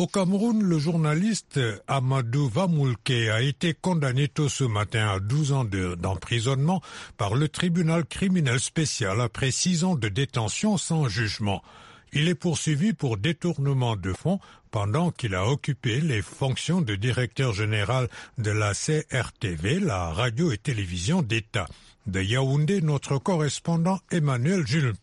Au Cameroun, le journaliste Amadou Vamoulke a été condamné tôt ce matin à 12 ans d'emprisonnement par le tribunal criminel spécial après six ans de détention sans jugement. Il est poursuivi pour détournement de fonds pendant qu'il a occupé les fonctions de directeur général de la CRTV, la radio et télévision d'État. De Yaoundé, notre correspondant Emmanuel Jules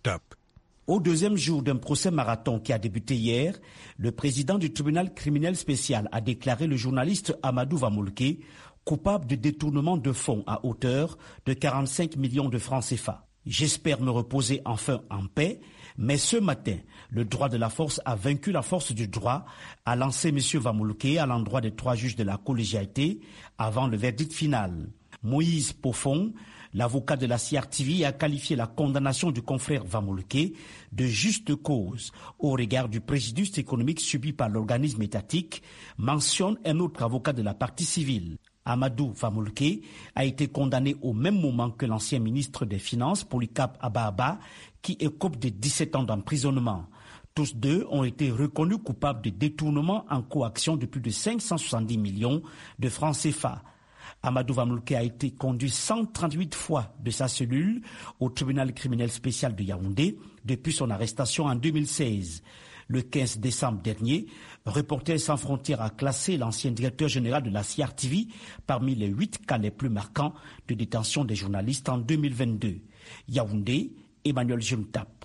au deuxième jour d'un procès marathon qui a débuté hier, le président du tribunal criminel spécial a déclaré le journaliste Amadou Vamoulke coupable de détournement de fonds à hauteur de 45 millions de francs CFA. J'espère me reposer enfin en paix, mais ce matin, le droit de la force a vaincu la force du droit, a lancé M. Vamoulke à l'endroit des trois juges de la collégialité avant le verdict final. Moïse Pofon, L'avocat de la CRTV a qualifié la condamnation du confrère Vamolke de juste cause au regard du préjudice économique subi par l'organisme étatique, mentionne un autre avocat de la partie civile. Amadou Vamolke a été condamné au même moment que l'ancien ministre des Finances, Polycap Ababa, qui écope de 17 ans d'emprisonnement. Tous deux ont été reconnus coupables de détournement en coaction de plus de 570 millions de francs CFA. Amadou Vamlouke a été conduit 138 fois de sa cellule au tribunal criminel spécial de Yaoundé depuis son arrestation en 2016. Le 15 décembre dernier, Reporters sans frontières a classé l'ancien directeur général de la CRTV parmi les huit cas les plus marquants de détention des journalistes en 2022. Yaoundé, Emmanuel Jumtap.